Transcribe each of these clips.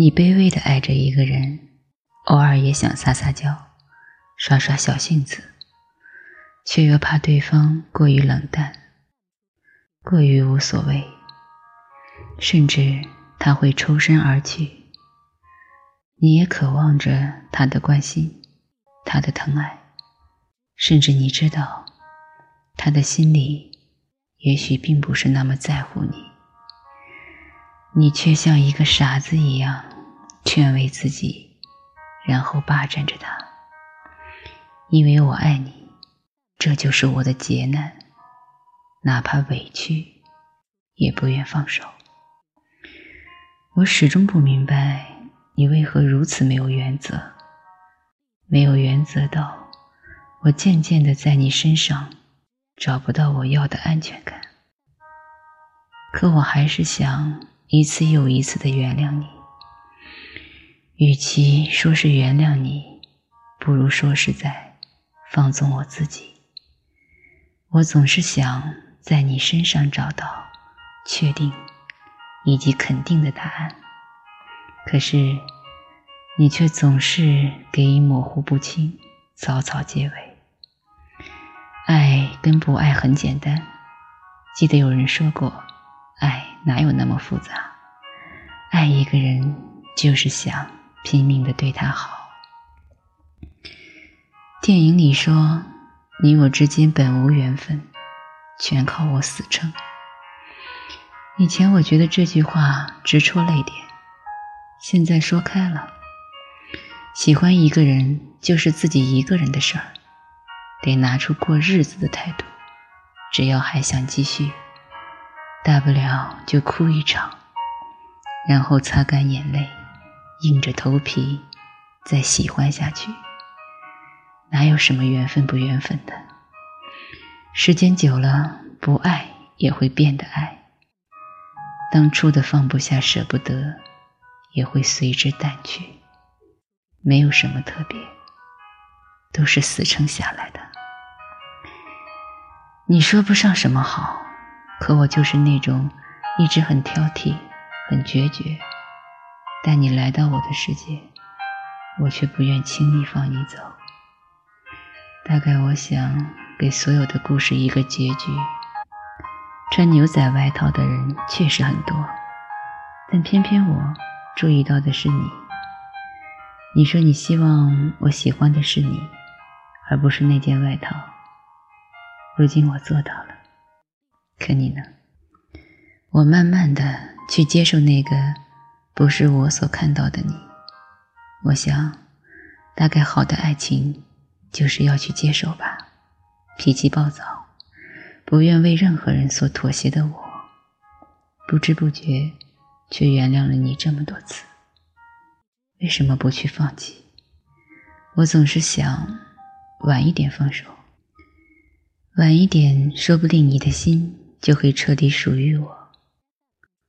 你卑微的爱着一个人，偶尔也想撒撒娇，耍耍小性子，却又怕对方过于冷淡，过于无所谓，甚至他会抽身而去。你也渴望着他的关心，他的疼爱，甚至你知道，他的心里也许并不是那么在乎你。你却像一个傻子一样劝慰自己，然后霸占着他。因为我爱你，这就是我的劫难，哪怕委屈，也不愿放手。我始终不明白你为何如此没有原则，没有原则到我渐渐的在你身上找不到我要的安全感。可我还是想。一次又一次的原谅你，与其说是原谅你，不如说是在放纵我自己。我总是想在你身上找到确定以及肯定的答案，可是你却总是给予模糊不清、草草结尾。爱跟不爱很简单，记得有人说过。爱哪有那么复杂？爱一个人就是想拼命的对他好。电影里说：“你我之间本无缘分，全靠我死撑。”以前我觉得这句话直戳泪点，现在说开了。喜欢一个人就是自己一个人的事儿，得拿出过日子的态度。只要还想继续。大不了就哭一场，然后擦干眼泪，硬着头皮再喜欢下去。哪有什么缘分不缘分的？时间久了，不爱也会变得爱。当初的放不下、舍不得，也会随之淡去。没有什么特别，都是死撑下来的。你说不上什么好。可我就是那种一直很挑剔、很决绝，但你来到我的世界，我却不愿轻易放你走。大概我想给所有的故事一个结局。穿牛仔外套的人确实很多，但偏偏我注意到的是你。你说你希望我喜欢的是你，而不是那件外套。如今我做到了。可你呢？我慢慢的去接受那个不是我所看到的你。我想，大概好的爱情就是要去接受吧。脾气暴躁，不愿为任何人所妥协的我，不知不觉却原谅了你这么多次。为什么不去放弃？我总是想晚一点放手，晚一点，说不定你的心。就会彻底属于我。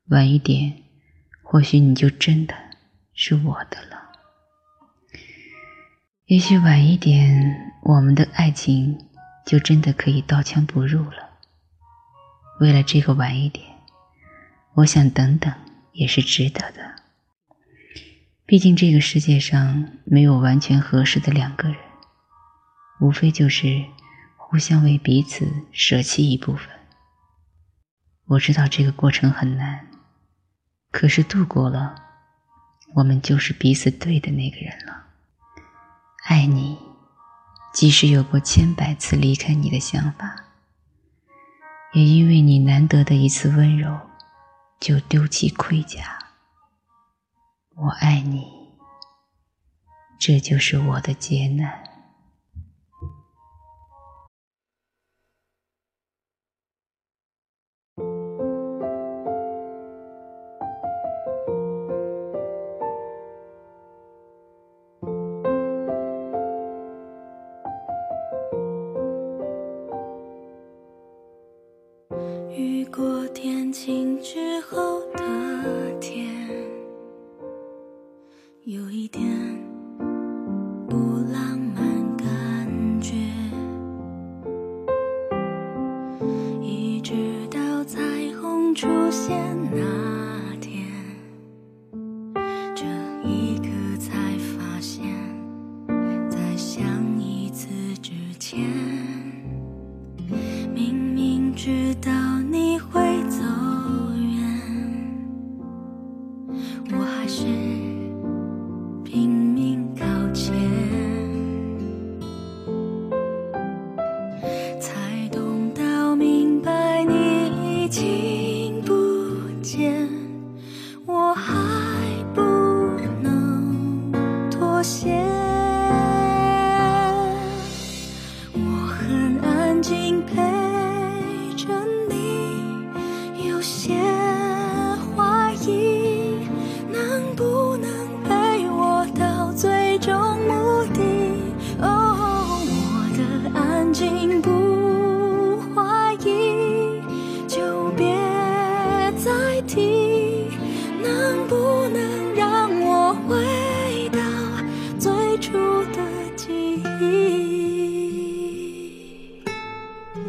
晚一点，或许你就真的是我的了。也许晚一点，我们的爱情就真的可以刀枪不入了。为了这个晚一点，我想等等也是值得的。毕竟这个世界上没有完全合适的两个人，无非就是互相为彼此舍弃一部分。我知道这个过程很难，可是度过了，我们就是彼此对的那个人了。爱你，即使有过千百次离开你的想法，也因为你难得的一次温柔，就丢弃盔甲。我爱你，这就是我的劫难。一点不浪漫感觉，一直到彩虹出现那天，这一刻才发现，在想一次之前。静陪着你，有些怀疑能不能陪我到最终目的。哦，我的安静不。明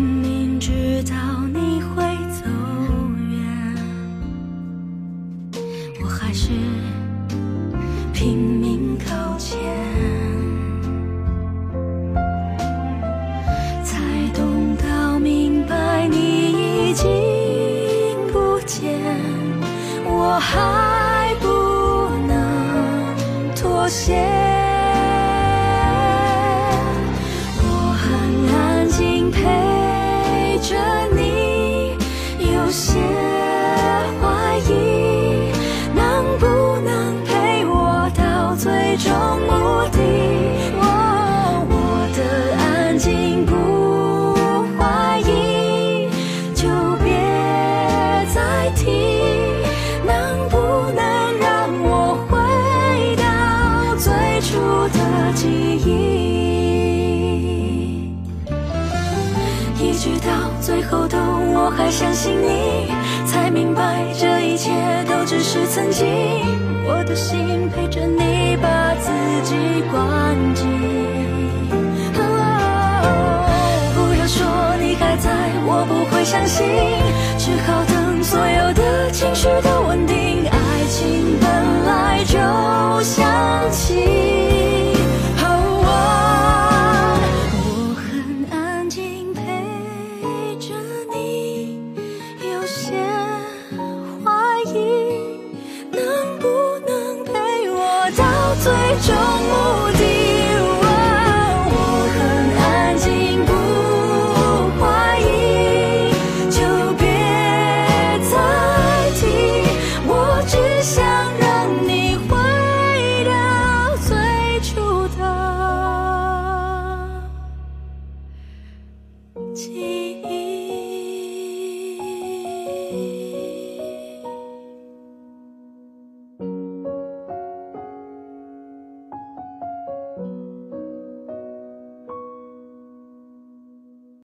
明知道你会走远我还是拼我写出的记忆。一直到最后都我还相信你才明白这一切都只是曾经。我的心陪着你把自己关紧记忆。